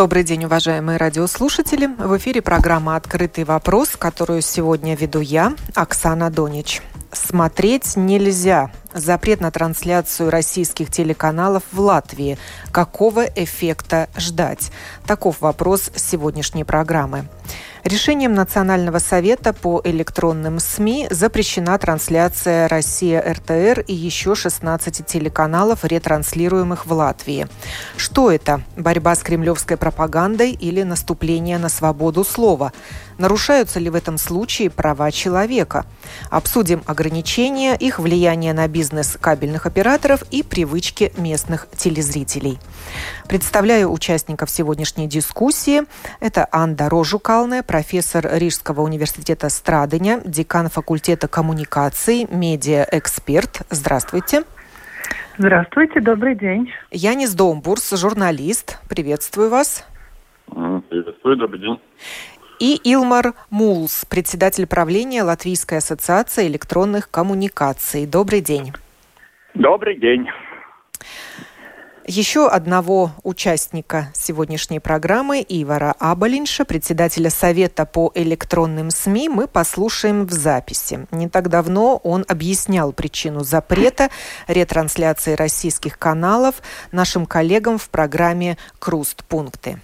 Добрый день, уважаемые радиослушатели. В эфире программа «Открытый вопрос», которую сегодня веду я, Оксана Донич. Смотреть нельзя. Запрет на трансляцию российских телеканалов в Латвии. Какого эффекта ждать? Таков вопрос сегодняшней программы. Решением Национального совета по электронным СМИ запрещена трансляция «Россия РТР» и еще 16 телеканалов, ретранслируемых в Латвии. Что это? Борьба с кремлевской пропагандой или наступление на свободу слова? Нарушаются ли в этом случае права человека? Обсудим ограничения, их влияние на бизнес кабельных операторов и привычки местных телезрителей. Представляю участников сегодняшней дискуссии. Это Анда Рожукалная, профессор Рижского университета Страдыня, декан факультета коммуникаций, медиа-эксперт. Здравствуйте. Здравствуйте, добрый день. Янис Домбурс, журналист. Приветствую вас. Приветствую, добрый день и Илмар Мулс, председатель правления Латвийской ассоциации электронных коммуникаций. Добрый день. Добрый день. Еще одного участника сегодняшней программы, Ивара Абалинша, председателя Совета по электронным СМИ, мы послушаем в записи. Не так давно он объяснял причину запрета ретрансляции российских каналов нашим коллегам в программе «Круст-пункты»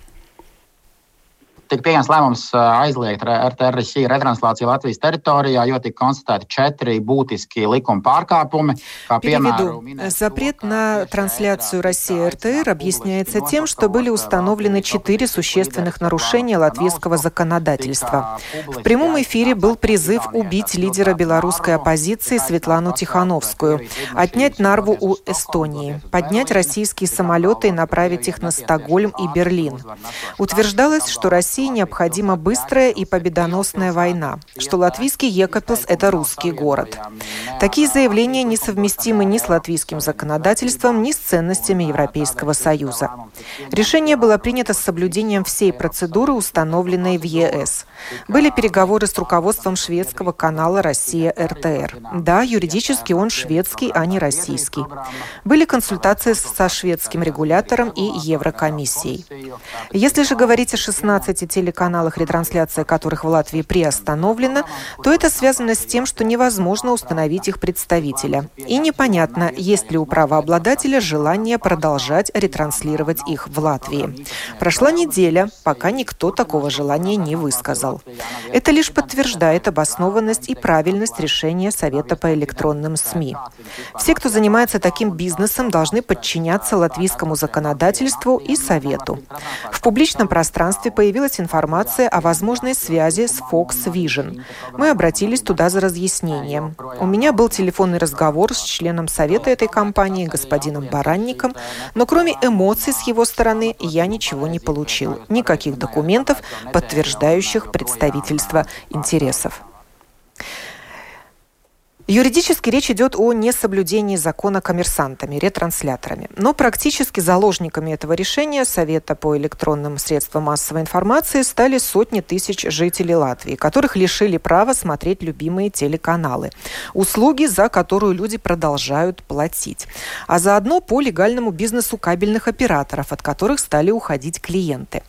tika pieņemts lēmums aizliegt RTRC retranslāciju Латвijas территории, jo tika konstatēti четыре būtiski likuma pārkāpumi. Переведу. Запрет на трансляцию России РТР объясняется тем, что были установлены четыре существенных нарушения латвийского законодательства. В прямом эфире был призыв убить лидера белорусской оппозиции Светлану Тихановскую, отнять Нарву у Эстонии, поднять российские самолеты и направить их на Стокгольм и Берлин. Утверждалось, что Россия России необходима быстрая и победоносная война, что латвийский Екапилс – это русский город. Такие заявления несовместимы ни с латвийским законодательством, ни с ценностями Европейского Союза. Решение было принято с соблюдением всей процедуры, установленной в ЕС. Были переговоры с руководством шведского канала «Россия РТР». Да, юридически он шведский, а не российский. Были консультации со шведским регулятором и Еврокомиссией. Если же говорить о 16 телеканалах, ретрансляция которых в Латвии приостановлена, то это связано с тем, что невозможно установить их представителя. И непонятно, есть ли у правообладателя желание продолжать ретранслировать их в Латвии. Прошла неделя, пока никто такого желания не высказал. Это лишь подтверждает обоснованность и правильность решения Совета по электронным СМИ. Все, кто занимается таким бизнесом, должны подчиняться латвийскому законодательству и Совету. В публичном пространстве появилась появилась информация о возможной связи с Fox Vision. Мы обратились туда за разъяснением. У меня был телефонный разговор с членом совета этой компании, господином Баранником, но кроме эмоций с его стороны я ничего не получил. Никаких документов, подтверждающих представительство интересов. Юридически речь идет о несоблюдении закона коммерсантами, ретрансляторами. Но практически заложниками этого решения Совета по электронным средствам массовой информации стали сотни тысяч жителей Латвии, которых лишили права смотреть любимые телеканалы. Услуги, за которую люди продолжают платить. А заодно по легальному бизнесу кабельных операторов, от которых стали уходить клиенты.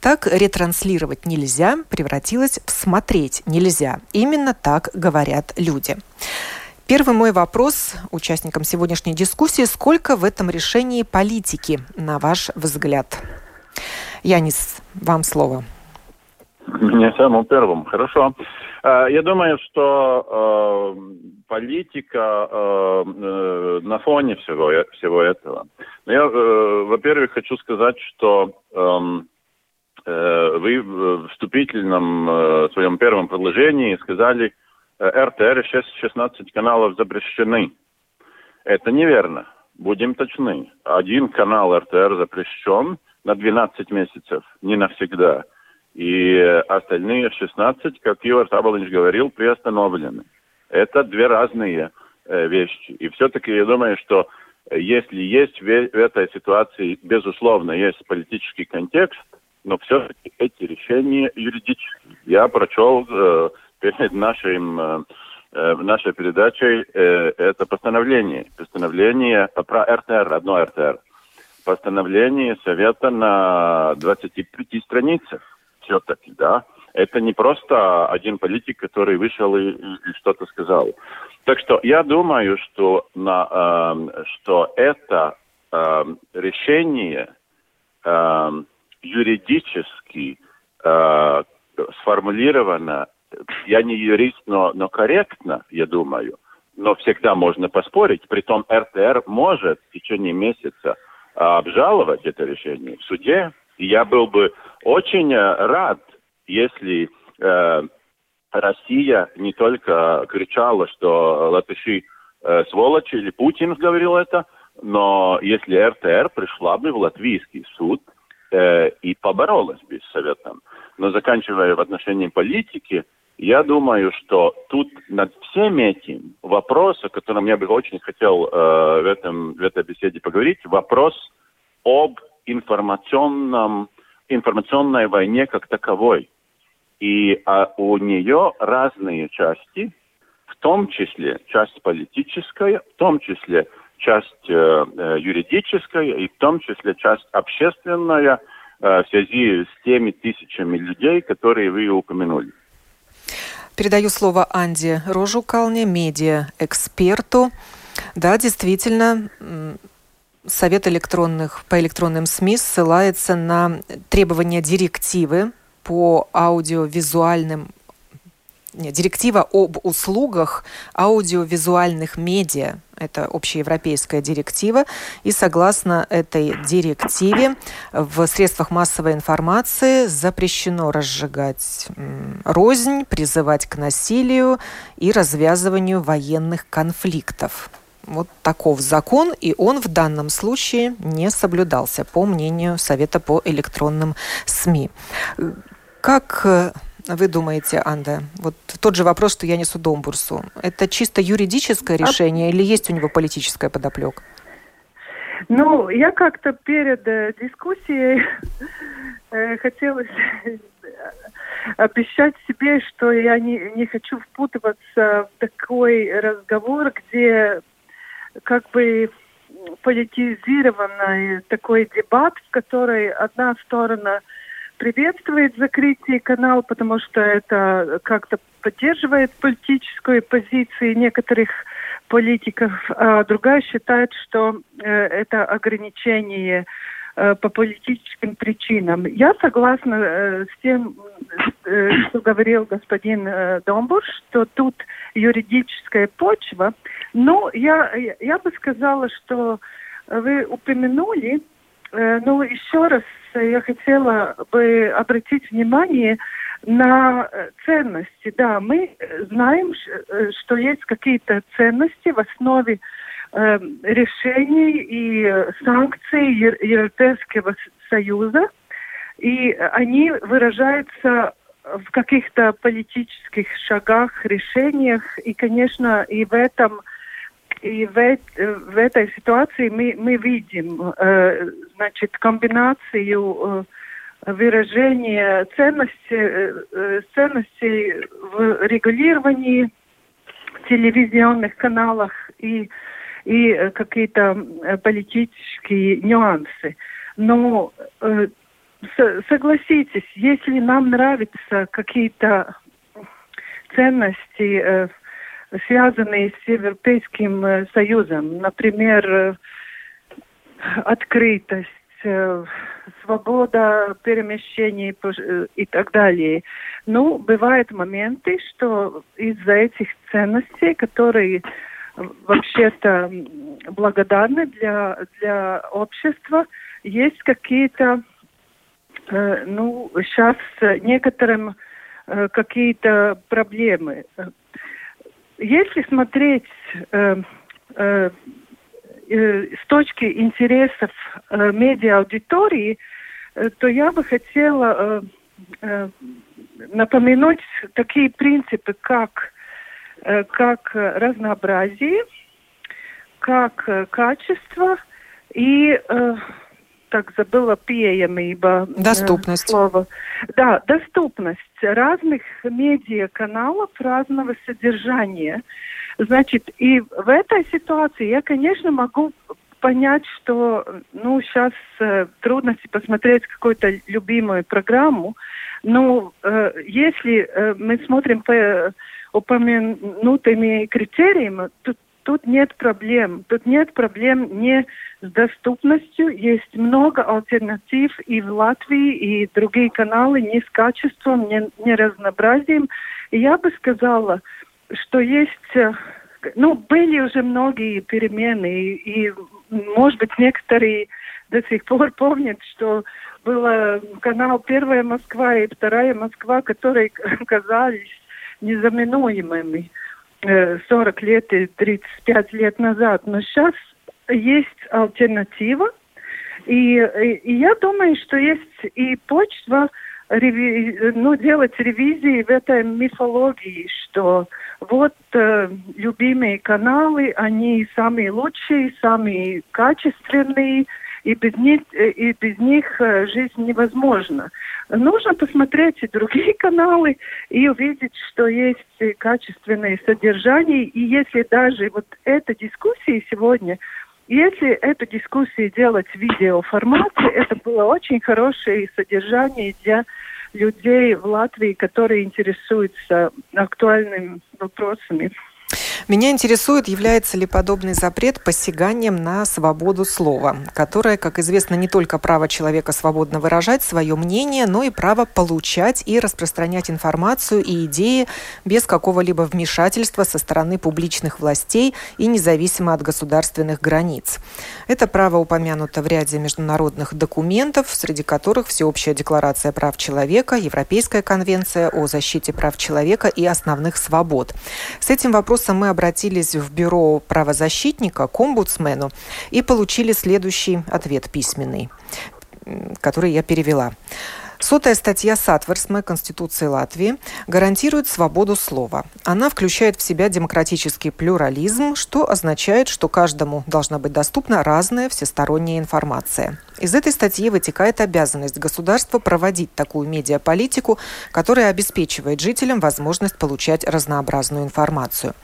Так ретранслировать нельзя превратилось в смотреть нельзя. Именно так говорят люди. Первый мой вопрос участникам сегодняшней дискуссии. Сколько в этом решении политики, на ваш взгляд? Янис, вам слово. Мне самым первым. Хорошо. Э, я думаю, что э, политика э, э, на фоне всего, всего этого. Я, э, во-первых, хочу сказать, что эм, э, вы в вступительном э, своем первом предложении сказали, РТР 16 каналов запрещены. Это неверно. Будем точны. Один канал РТР запрещен на 12 месяцев, не навсегда. И остальные 16, как Ивар Табалинч говорил, приостановлены. Это две разные э, вещи. И все-таки я думаю, что если есть в этой ситуации, безусловно, есть политический контекст, но все-таки эти решения юридические. Я прочел э, перед нашим, э, э нашей передачей э, это постановление. Постановление про РТР, одно РТР. Постановление Совета на 25 страницах все-таки, да. Это не просто один политик, который вышел и, и, что-то сказал. Так что я думаю, что, на, э, что это э, решение э, юридически э, сформулировано, я не юрист, но, но корректно, я думаю, но всегда можно поспорить. Притом РТР может в течение месяца обжаловать это решение в суде. И я был бы очень э, рад, если э, Россия не только кричала, что латыши э, сволочи, или Путин говорил это, но если РТР пришла бы в латвийский суд э, и поборолась бы с Советом. Но заканчивая в отношении политики, я думаю, что тут над всем этим вопрос, о котором я бы очень хотел э, в, этом, в этой беседе поговорить, вопрос об информационном, информационной войне как таковой. И а, у нее разные части, в том числе часть политическая, в том числе часть э, э, юридическая и в том числе часть общественная э, в связи с теми тысячами людей, которые вы упомянули. Передаю слово Анде Рожукалне, медиа-эксперту. Да, действительно, Совет электронных по электронным СМИ ссылается на требования директивы по аудиовизуальным директива об услугах аудиовизуальных медиа. Это общеевропейская директива. И согласно этой директиве в средствах массовой информации запрещено разжигать рознь, призывать к насилию и развязыванию военных конфликтов. Вот таков закон, и он в данном случае не соблюдался, по мнению Совета по электронным СМИ. Как э, вы думаете, Анда, вот тот же вопрос, что я несу Домбурсу, это чисто юридическое решение а... или есть у него политическая подоплека? Ну, я как-то перед э, дискуссией э, хотелось обещать себе, что я не, не хочу впутываться в такой разговор, где как бы политизированный такой дебат, в которой одна сторона приветствует закрытие канала, потому что это как-то поддерживает политическую позицию некоторых политиков, а другая считает, что э, это ограничение э, по политическим причинам. Я согласна э, с тем, что говорил господин Домбуш, что тут юридическая почва, но я, я бы сказала, что вы упомянули, но еще раз я хотела бы обратить внимание на э, ценности. Да, мы знаем, э, что есть какие-то ценности в основе э, решений и санкций Европейского Союза, и они выражаются в каких-то политических шагах, решениях, и, конечно, и в этом и в, в этой ситуации мы, мы видим э, значит, комбинацию э, выражения ценности, э, ценностей в регулировании телевизионных каналах и, и какие-то политические нюансы. Но э, согласитесь, если нам нравятся какие-то ценности, э, связанные с Европейским э, Союзом, например, э, открытость, свобода перемещений и так далее. Ну, бывают моменты, что из-за этих ценностей, которые вообще-то благодарны для, для общества, есть какие-то Э, ну, сейчас некоторым э, какие-то проблемы. Если смотреть э, с точки интересов медиа-аудитории, то я бы хотела напомянуть такие принципы, как как разнообразие, как качество и так забыла пieejamība. Доступность. Слово. Да, доступность разных медиаканалов, разного содержания. Значит, и в этой ситуации я, конечно, могу понять, что, ну, сейчас э, трудности посмотреть какую-то любимую программу, но э, если э, мы смотрим по упомянутыми критериями, то тут нет проблем. Тут нет проблем не с доступностью. Есть много альтернатив и в Латвии, и другие каналы не с качеством, не, не разнообразием. И я бы сказала, что есть... Э, ну, были уже многие перемены, и, и может быть, некоторые до сих пор помнят, что был канал «Первая Москва» и «Вторая Москва», которые казались незаменуемыми. 40 э, лет и 35 лет назад. Но сейчас есть альтернатива. И, и, и я думаю, что есть и почва реви, ну, делать ревизии в этой мифологии, что вот э, любимые каналы, они самые лучшие, самые качественные, и без них, э, и без них э, жизнь невозможна. Нужно посмотреть и другие каналы и увидеть, что есть качественное содержание. И если даже вот эта дискуссия сегодня, если эту дискуссию делать в видеоформате, это было очень хорошее содержание для людей в Латвии, которые интересуются актуальными вопросами. Меня интересует, является ли подобный запрет посяганием на свободу слова, которое, как известно, не только право человека свободно выражать свое мнение, но и право получать и распространять информацию и идеи без какого-либо вмешательства со стороны публичных властей и независимо от государственных границ. Это право упомянуто в ряде международных документов, среди которых Всеобщая декларация прав человека, Европейская конвенция о защите прав человека и основных свобод. С этим вопросом мы обратились в бюро правозащитника к омбудсмену и получили следующий ответ письменный, который я перевела. Сотая статья Сатверсмы Конституции Латвии гарантирует свободу слова. Она включает в себя демократический плюрализм, что означает, что каждому должна быть доступна разная всесторонняя информация. Из этой статьи вытекает обязанность государства проводить такую медиаполитику, которая обеспечивает жителям возможность получать разнообразную информацию.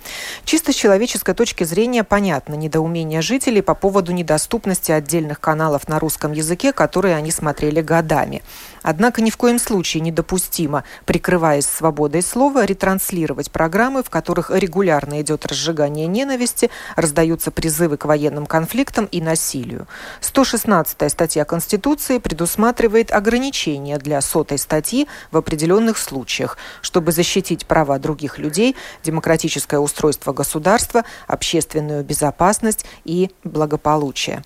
Чисто с человеческой точки зрения понятно недоумение жителей по поводу недоступности отдельных каналов на русском языке, которые они смотрели годами. Однако ни в коем случае недопустимо, прикрываясь свободой слова, ретранслировать программы, в которых регулярно идет разжигание ненависти, раздаются призывы к военным конфликтам и насилию. 116 статья Конституции предусматривает ограничения для сотой статьи в определенных случаях, чтобы защитить права других людей, демократическое устройство государства, общественную безопасность и благополучие.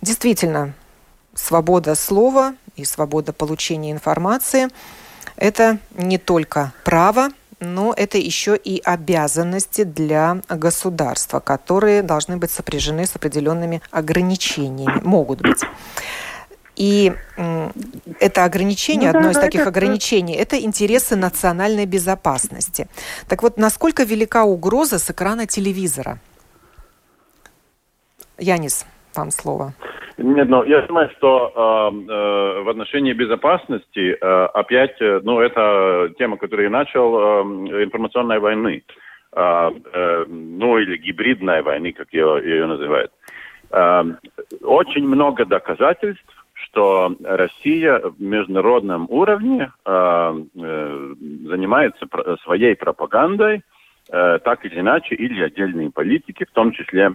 Действительно, свобода слова и свобода получения информации – это не только право, но это еще и обязанности для государства, которые должны быть сопряжены с определенными ограничениями, могут быть. И это ограничение, ну, одно да, из таких это... ограничений, это интересы национальной безопасности. Так вот, насколько велика угроза с экрана телевизора? Янис, вам слово. Нет, ну, я думаю, что э, э, в отношении безопасности э, опять, э, ну, это тема, которую я начал, э, информационной войны. Э, э, ну, или гибридной войны, как ее, ее называют. Э, очень много доказательств, что Россия в международном уровне э, занимается своей пропагандой, э, так или иначе, или отдельные политики, в том числе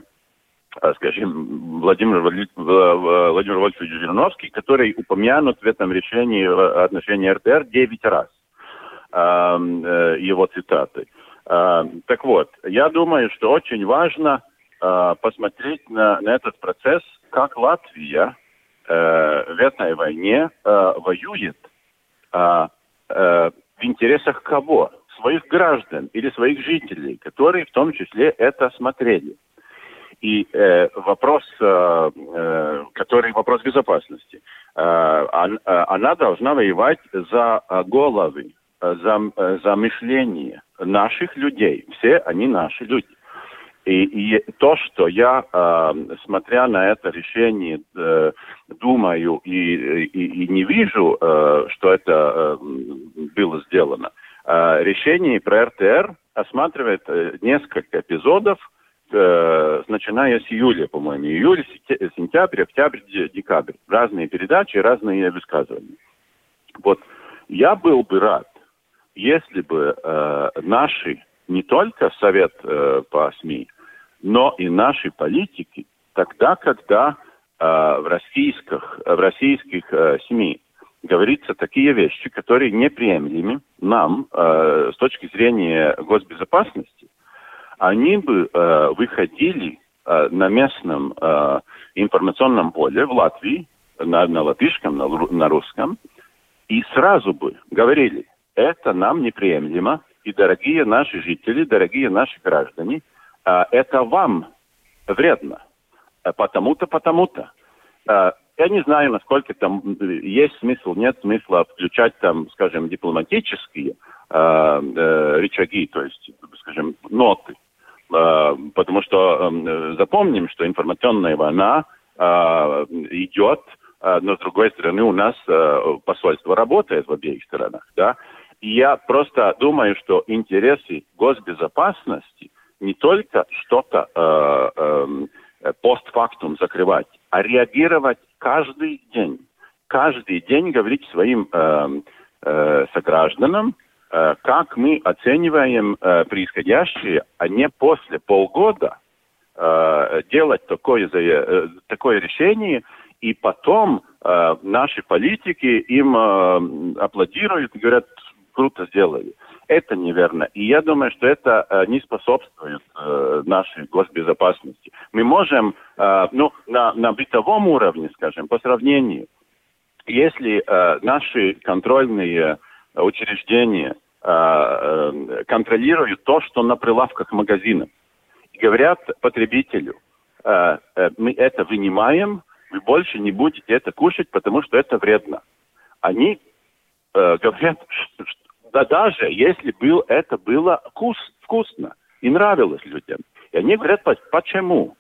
скажем, Владимир, Владимир Вольфович Жириновский, который упомянут в этом решении отношения РТР 9 раз, э, его цитаты. Так вот, я думаю, что очень важно а, посмотреть на, на этот процесс, как Латвия э, в этой войне э, воюет в интересах кого? Своих граждан или своих жителей, которые в том числе это смотрели. И э, вопрос, э, э, который вопрос безопасности, э, э, она должна воевать за головы, за, за мышление, наших людей. Все они наши люди. И, и то, что я, э, смотря на это решение, э, думаю и, и, и не вижу, э, что это э, было сделано, э, решение про РТР осматривает э, несколько эпизодов, э, начиная с июля, по-моему, июль, сентябрь, октябрь, декабрь. Разные передачи, разные высказывания. Вот я был бы рад, если бы э, наши, не только Совет э, по СМИ, но и наши политики, тогда, когда э, в российских, в российских э, СМИ говорится такие вещи, которые неприемлемы нам э, с точки зрения госбезопасности, они бы э, выходили э, на местном э, информационном поле в Латвии, на, на латышском, на, на русском, и сразу бы говорили, это нам неприемлемо, и дорогие наши жители, дорогие наши граждане, э, это вам вредно, э, потому-то, потому-то. Э, я не знаю, насколько там есть смысл, нет смысла включать там, скажем, дипломатические э, э, рычаги, то есть, скажем, ноты. Потому что э, запомним, что информационная война э, идет, э, но с другой стороны у нас э, посольство работает в обеих сторонах, да. И я просто думаю, что интересы госбезопасности не только что-то э, э, постфактум закрывать, а реагировать каждый день. Каждый день говорить своим э, э, согражданам, как мы оцениваем э, происходящее, а не после полгода э, делать такое, э, такое решение, и потом э, наши политики им э, аплодируют и говорят, круто сделали. Это неверно. И я думаю, что это э, не способствует э, нашей госбезопасности. Мы можем, э, ну, на, на бытовом уровне, скажем, по сравнению, если э, наши контрольные учреждения э, э, контролируют то, что на прилавках магазинов, и говорят потребителю, э, э, мы это вынимаем, вы больше не будете это кушать, потому что это вредно. Они э, говорят, что, да даже если был, это было вкус, вкусно и нравилось людям. И они говорят, почему?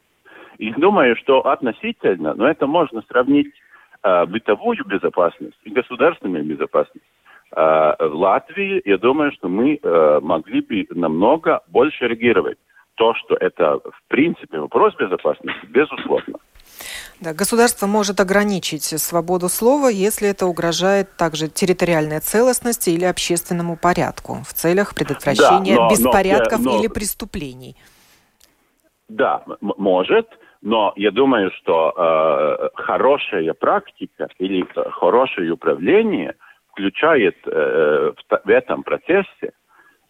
И думаю, что относительно, но это можно сравнить э, бытовую безопасность и государственную безопасность. Э, в Латвии, я думаю, что мы э, могли бы намного больше реагировать. То, что это в принципе вопрос безопасности, безусловно. Да, государство может ограничить свободу слова, если это угрожает также территориальной целостности или общественному порядку в целях предотвращения да, но, беспорядков но, но, или преступлений. Да, может, но я думаю, что э, хорошая практика или хорошее управление включает э, в, в этом процессе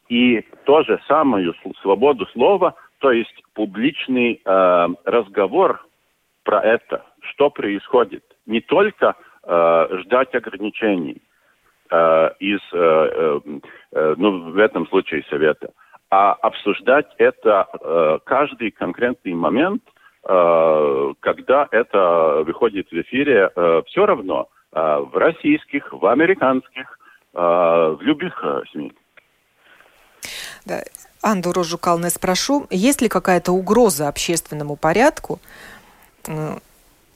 и то же самую свободу слова, то есть публичный э, разговор про это, что происходит. Не только э, ждать ограничений э, из, э, э, э, ну, в этом случае совета, а обсуждать это э, каждый конкретный момент, э, когда это выходит в эфире, э, все равно в российских, в американских, э, в любых э, СМИ. Да. Анду Жукалне спрошу, есть ли какая-то угроза общественному порядку Э,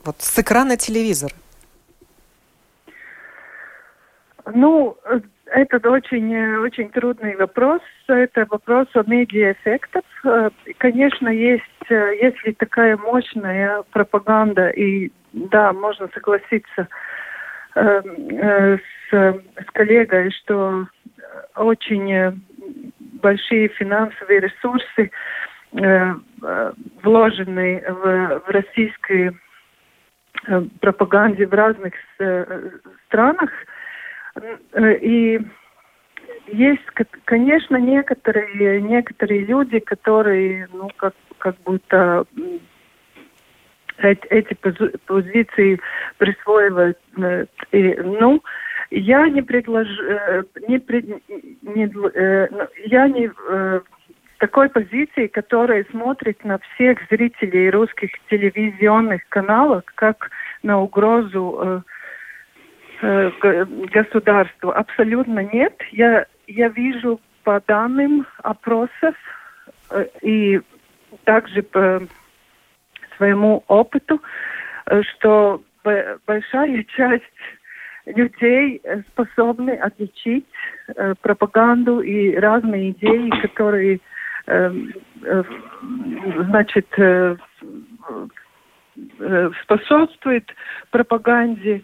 вот с экрана телевизора? Ну, это очень, очень трудный вопрос. Это вопрос о медиаэффектах. Э, конечно, есть, э, если такая мощная пропаганда, и да, можно согласиться э, э, с, с коллегой, что очень большие финансовые ресурсы Э, вложенный в, в российской э, пропаганде в разных э, странах. И есть, конечно, некоторые, некоторые люди, которые, ну, как, как будто эти позиции присваивают. И, ну, я не предложу, не, не, я не такой позиции, которая смотрит на всех зрителей русских телевизионных каналов как на угрозу э, э, государству. Абсолютно нет. Я, я вижу по данным опросов э, и также по своему опыту, э, что большая часть людей способны отличить э, пропаганду и разные идеи, которые, э, э, значит, способствуют пропаганде.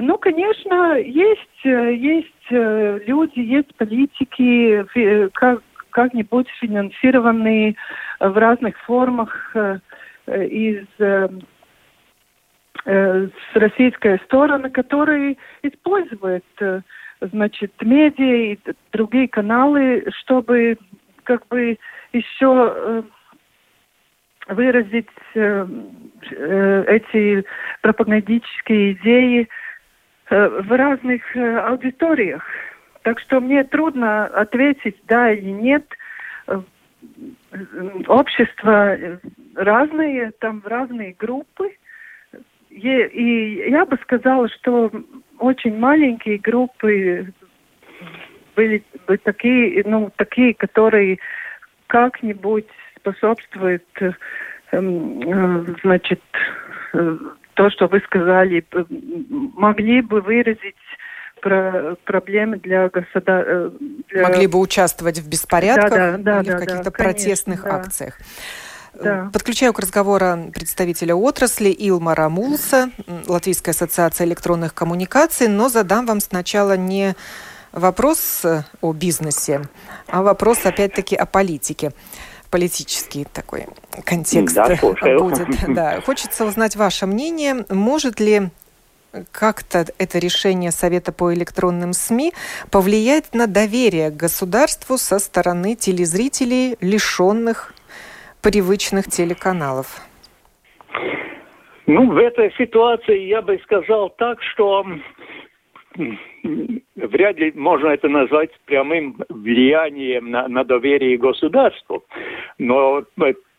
Ну, конечно, есть, есть люди, есть политики, как, как-нибудь финансированные в разных формах из Э, с российской стороны, которые используют, э, значит, медиа и другие каналы, чтобы как бы еще э, выразить эти пропагандические идеи в разных аудиториях. Так что мне трудно ответить да или нет. Общество разные, там разные группы. И я бы сказала, что очень маленькие группы были бы такие, ну, такие, которые как-нибудь способствуют, эм, э, значит, э, то, что вы сказали, могли бы выразить про проблемы для государства. Э, для... Могли бы участвовать в беспорядках да, да, да, или да, в каких-то да, протестных конечно, акциях. Да. Подключаю к разговору представителя отрасли Илмара Мулса, Латвийская ассоциация электронных коммуникаций, но задам вам сначала не вопрос о бизнесе, а вопрос опять-таки о политике политический такой контекст да, будет. Да. Хочется узнать ваше мнение. Может ли как-то это решение Совета по электронным СМИ повлиять на доверие к государству со стороны телезрителей, лишенных привычных телеканалов? Ну, в этой ситуации я бы сказал так, что вряд ли можно это назвать прямым влиянием на, на доверие государству. Но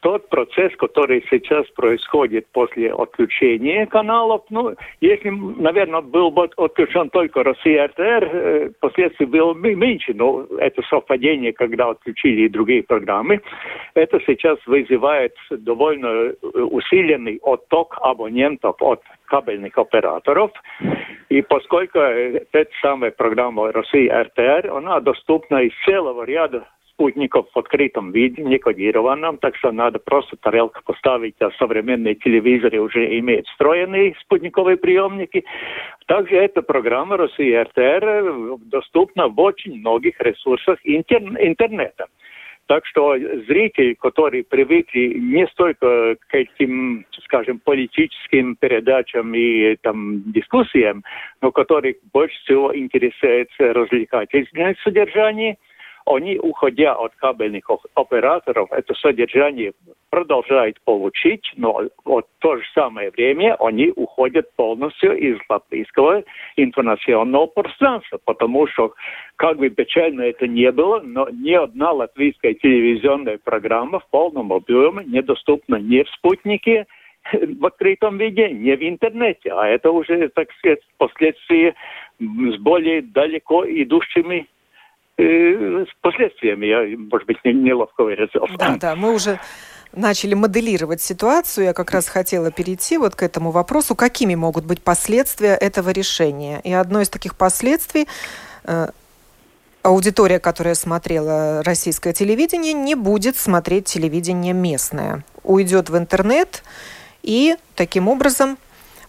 тот процесс, который сейчас происходит после отключения каналов, ну, если, наверное, был бы отключен только Россия РТР, э, последствий было бы меньше, но это совпадение, когда отключили и другие программы, это сейчас вызывает довольно э, усиленный отток абонентов от кабельных операторов. И поскольку э, эта самая программа Россия РТР, она доступна из целого ряда спутников в открытом виде, не кодированном, так что надо просто тарелку поставить, а современные телевизоры уже имеют встроенные спутниковые приемники. Также эта программа Россия РТР доступна в очень многих ресурсах интер интернета. Так что зрители, которые привыкли не столько к этим, скажем, политическим передачам и там, дискуссиям, но которые больше всего интересуются развлекательным содержанием, они, уходя от кабельных операторов, это содержание продолжают получить, но в то же самое время они уходят полностью из латвийского информационного пространства, потому что, как бы печально это не было, но ни одна латвийская телевизионная программа в полном объеме недоступна ни в спутнике, в открытом виде, не в интернете, а это уже, так сказать, последствия с более далеко идущими с последствиями. Я, может быть, неловко выразился. Да, да, мы уже начали моделировать ситуацию. Я как раз хотела перейти вот к этому вопросу, какими могут быть последствия этого решения. И одно из таких последствий э, аудитория, которая смотрела российское телевидение, не будет смотреть телевидение местное. Уйдет в интернет и таким образом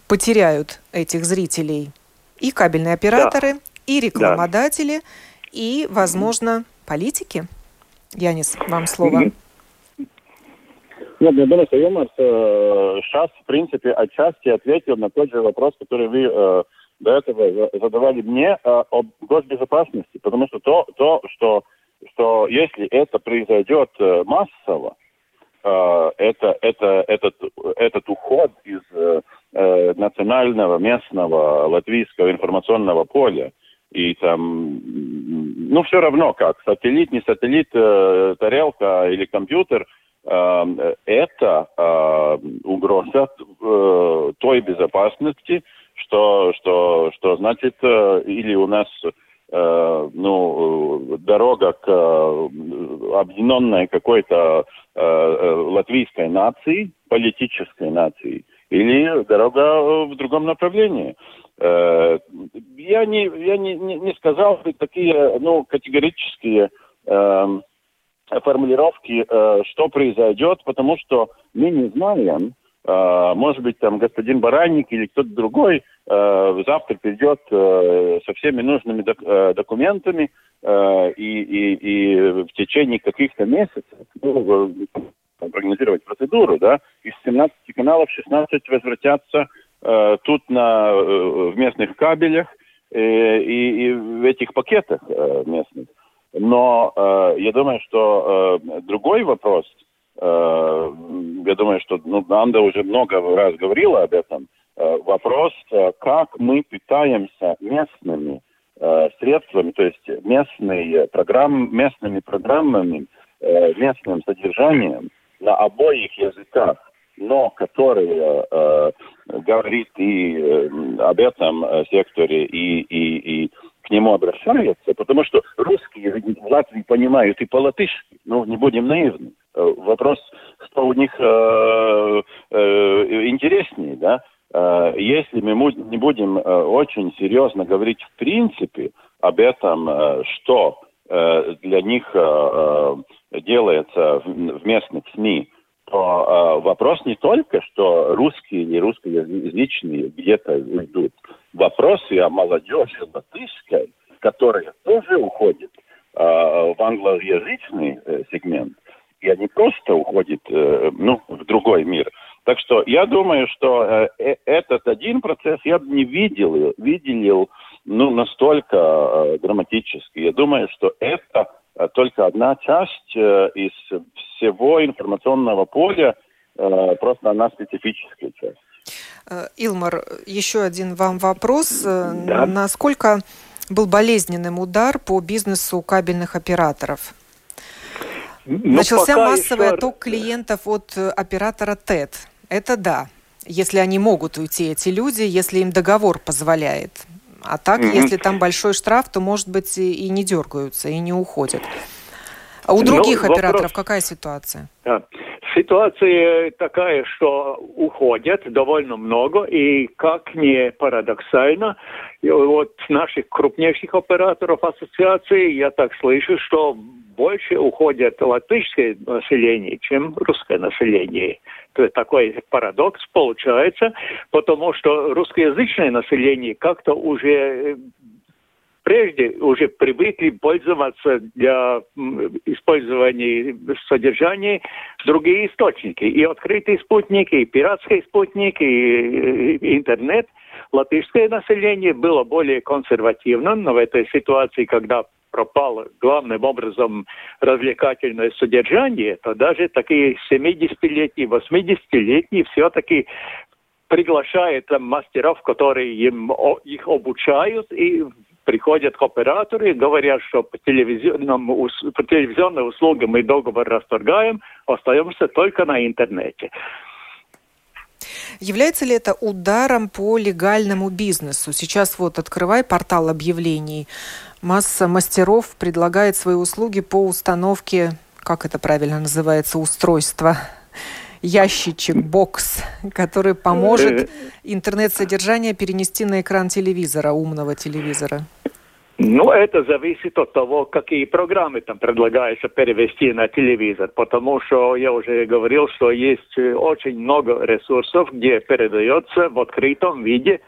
потеряют этих зрителей и кабельные операторы, да. и рекламодатели, да и, возможно, политики? Янис, вам слово. Нет, что Юморс э, сейчас, в принципе, отчасти ответил на тот же вопрос, который вы э, до этого задавали мне э, об госбезопасности. Потому что то, то что, что если это произойдет э, массово, э, это, это, этот, этот уход из э, э национального, местного, латвийского информационного поля, и там, ну, все равно как, сателлит, не сателлит, э, тарелка или компьютер, э, это э, угроза э, той безопасности, что, что, что значит, э, или у нас э, ну, дорога к э, объединенной какой-то э, э, латвийской нации, политической нации, или дорога в другом направлении. Э, я не, я не, не, сказал бы такие ну, категорические э, формулировки, э, что произойдет, потому что мы не знаем, э, может быть, там господин Баранник или кто-то другой э, завтра придет э, со всеми нужными док э, документами э, и, и, и в течение каких-то месяцев ну, прогнозировать процедуру, да, из 17 каналов 16 возвратятся э, тут на, э, в местных кабелях э, и, и в этих пакетах э, местных. Но э, я думаю, что э, другой вопрос, э, я думаю, что ну, Анда уже много раз говорила об этом, э, вопрос, э, как мы питаемся местными э, средствами, то есть местные программ, местными программами, э, местным содержанием на обоих языках, но которые э, говорит и э, об этом э, секторе, и, и, и к нему обращается, потому что русские в Латвии понимают и по-латышски, ну, не будем наивны. Э, вопрос, что у них э, э, интереснее, да, э, если мы не будем э, очень серьезно говорить в принципе об этом, э, что э, для них э, делается в, местных СМИ, то э, вопрос не только, что русские или русскоязычные где-то уйдут. Вопрос и о молодежи латышской, которая тоже уходит э, в англоязычный э, сегмент. И они просто уходят э, ну, в другой мир. Так что я думаю, что э, э этот один процесс я бы не видел, видел ну, настолько э, драматически. Я думаю, что это Э, только одна часть э, из всего информационного поля, просто она специфическая часть. Илмар, еще один вам вопрос. Да. Насколько был болезненным удар по бизнесу кабельных операторов? Ну, Начался массовый еще... отток клиентов от оператора ТЭТ. Это да, если они могут уйти, эти люди, если им договор позволяет. А так, mm-hmm. если там большой штраф, то, может быть, и не дергаются, и не уходят. А у ну, других ну, операторов вопрос... какая ситуация? Да. Ситуация такая, что уходят довольно много, и как ни парадоксально, вот наших крупнейших операторов ассоциации, я так слышу, что больше уходят латышское население, чем русское население. То такой парадокс получается, потому что русскоязычное население как-то уже э, прежде уже привыкли пользоваться для использования содержания другие источники. И открытые спутники, и пиратские спутники, и интернет. Латышское население было более консервативным, но в этой ситуации, когда пропало главным образом развлекательное содержание, то даже такие 70-летние, 80-летние все-таки приглашают там, мастеров, которые им, о, их обучают, и приходят к говорят, что по, телевизионным, по телевизионным услугам мы договор расторгаем, остаемся только на интернете. Является ли это ударом по легальному бизнесу? Сейчас вот открывай портал объявлений. Масса мастеров предлагает свои услуги по установке, как это правильно называется, устройства ящичек, бокс, который поможет э. интернет-содержание перенести на экран телевизора, умного телевизора? Ну, это зависит от того, какие программы там предлагается перевести на телевизор, потому что я уже говорил, что есть э, очень много ресурсов, где передается в открытом виде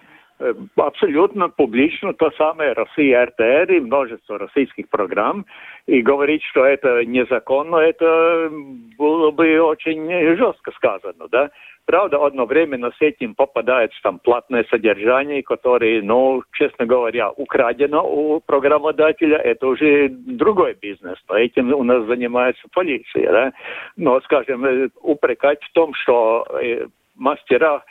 абсолютно публично то самое Россия РТР и множество российских программ. И говорить, что это незаконно, это было бы очень жестко сказано, да. Правда, одновременно с этим попадается там платное содержание, которое, ну, честно говоря, украдено у программодателя. Это уже другой бизнес. Но этим у нас занимается полиция. Да? Но, скажем, э, упрекать в том, что э, мастера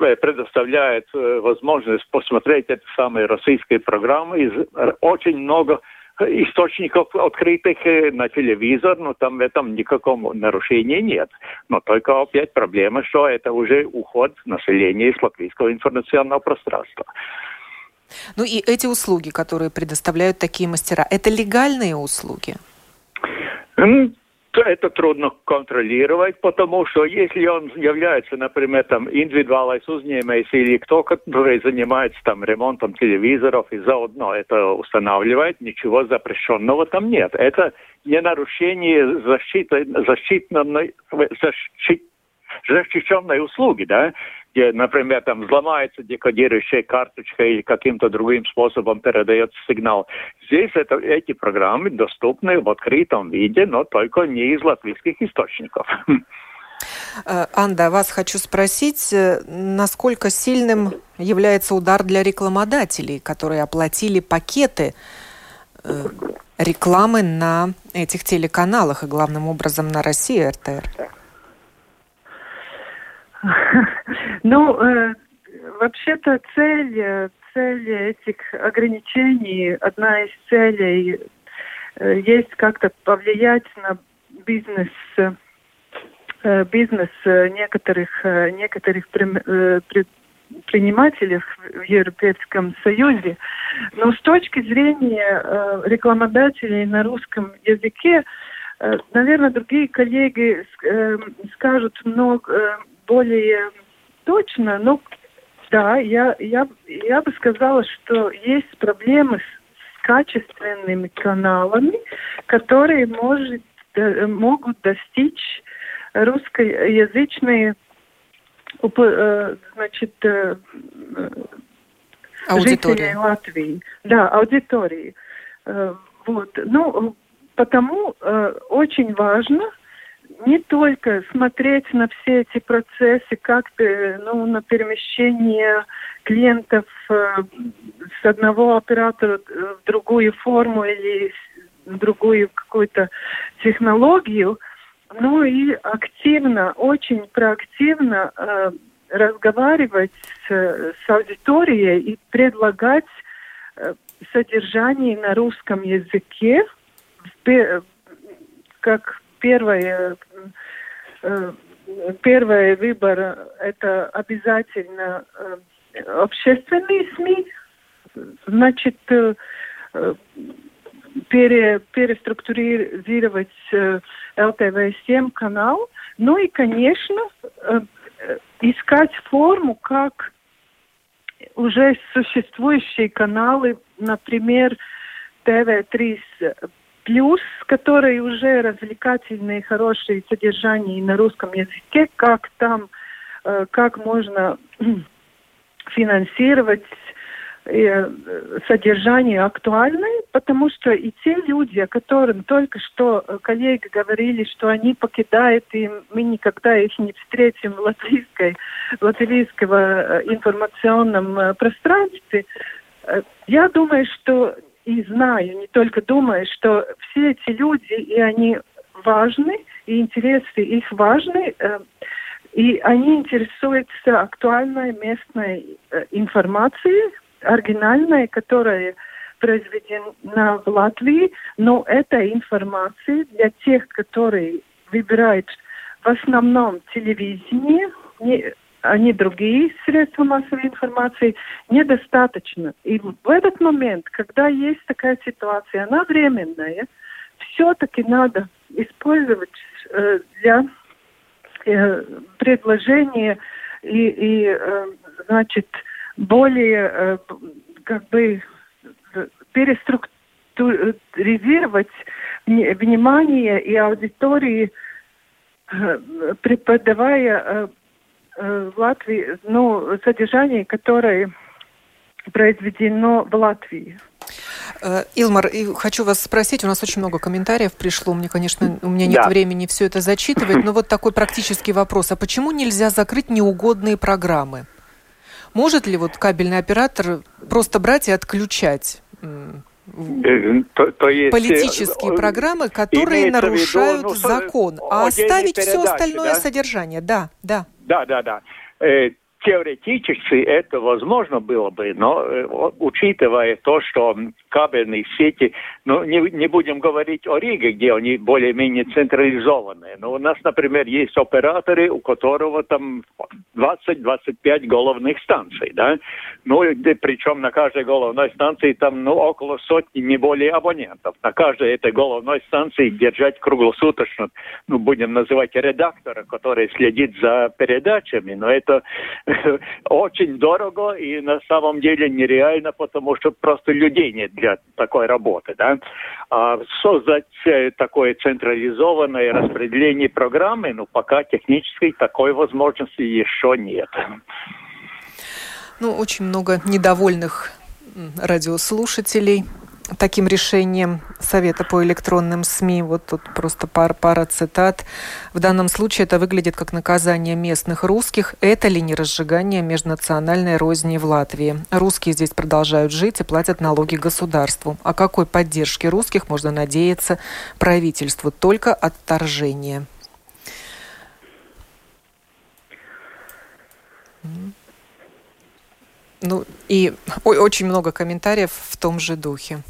э, предоставляют э, возможность посмотреть эти самые российские программы. Из, очень много источников открытых э, на телевизор, но там в этом никакого нарушения нет. Но только опять проблема, что это уже уход населения из латвийского информационного пространства. Ну и эти услуги, которые предоставляют такие мастера, это легальные услуги? Это трудно контролировать, потому что если он является, например, там индивидуальный узņēmējs или кто, который занимается там ремонтом телевизоров и заодно это устанавливает, ничего запрещенного там нет. Это не нарушение защиты, защитной, защит, защищенной услуги, да, где, например, там взломается декодирующая карточка или каким-то другим способом передается сигнал. Здесь это, эти программы доступны в открытом виде, но только не из латвийских источников. Э, Анда, вас хочу спросить, э, насколько сильным является удар для рекламодателей, которые оплатили пакеты э, рекламы на этих телеканалах и главным образом на России РТР? Ну, э, вообще-то цель, э, цель этих ограничений, одна из целей э, есть как-то повлиять на бизнес бизнес некоторых некоторых предпринимателей в Европейском Союзе. Но с точки зрения рекламодателей на русском языке, наверное, другие коллеги скажут много более точно, но да, я, я, я бы сказала, что есть проблемы с качественными каналами, которые может, э, могут достичь русскоязычные э, значит, э, жителей Латвии. Да, аудитории. Вот. Ну, потому очень важно, не только смотреть на все эти процессы, как ну, на перемещение клиентов э, с одного оператора в другую форму или в другую какую-то технологию, ну и активно, очень проактивно э, разговаривать с, с аудиторией и предлагать э, содержание на русском языке, как первое, э, первый выбор это обязательно э, общественные СМИ, значит, э, пере, переструктурировать ЛТВ-7 канал, ну и, конечно, искать форму, как уже существующие каналы, например, ТВ-3 плюс, которые уже развлекательные, хорошие содержания на русском языке, как там, э, как можно финансировать э, содержание актуальное, потому что и те люди, о которых только что коллеги говорили, что они покидают, и мы никогда их не встретим в латвийской, латвийского э, информационном пространстве, я думаю, что и знаю, не только думаю, что все эти люди, и они важны, и интересы их важны, э, и они интересуются актуальной местной э, информацией, оригинальной, которая произведена в Латвии, но эта информация для тех, которые выбирают в основном телевидение, не, не другие средства массовой информации, недостаточно. И в этот момент, когда есть такая ситуация, она временная, все-таки надо использовать э, для э, предложения и, и э, значит, более э, как бы переструктуризировать внимание и аудитории, э, преподавая э, Э, в Латвии, ну, содержание, которое произведено в Латвии. Э, Илмар, хочу вас спросить, у нас очень много комментариев пришло, мне, конечно, у меня нет да. времени все это зачитывать, но вот такой практический вопрос. А почему нельзя закрыть неугодные программы? Может ли вот кабельный оператор просто брать и отключать Э, то, то есть, политические э, программы, которые нарушают виду, ну, закон, а оставить все остальное да? содержание. Да, да. Да, да, да. Теоретически это возможно было бы, но э, учитывая то, что кабельные сети, ну, не, не будем говорить о Риге, где они более-менее централизованные, но у нас, например, есть операторы, у которого там 20-25 головных станций, да, ну, причем на каждой головной станции там, ну, около сотни, не более абонентов. На каждой этой головной станции держать круглосуточно, ну, будем называть редактора, который следит за передачами, но это очень дорого и на самом деле нереально, потому что просто людей нет для такой работы. Да? А создать э, такое централизованное распределение программы, ну, пока технической такой возможности еще нет. Ну, очень много недовольных радиослушателей таким решением Совета по электронным СМИ. Вот тут просто пара, пара цитат. В данном случае это выглядит как наказание местных русских. Это ли не разжигание межнациональной розни в Латвии? Русские здесь продолжают жить и платят налоги государству. О какой поддержке русских можно надеяться правительству? Только отторжение. Ну и очень много комментариев в том же духе.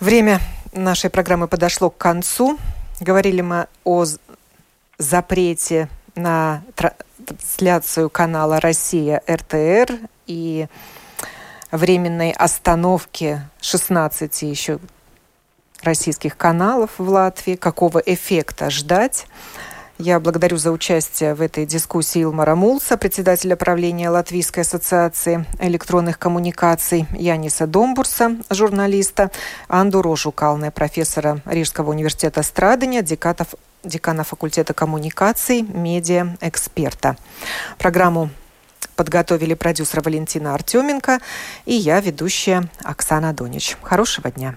Время нашей программы подошло к концу. Говорили мы о запрете на трансляцию канала «Россия РТР» и временной остановке 16 еще российских каналов в Латвии. Какого эффекта ждать? Я благодарю за участие в этой дискуссии Илмара Мулса, председателя правления Латвийской ассоциации электронных коммуникаций, Яниса Домбурса, журналиста, Анду Рожу Калне, профессора Рижского университета Страдания, декатов, декана факультета коммуникаций, медиа, эксперта. Программу подготовили продюсер Валентина Артеменко и я, ведущая Оксана Донич. Хорошего дня.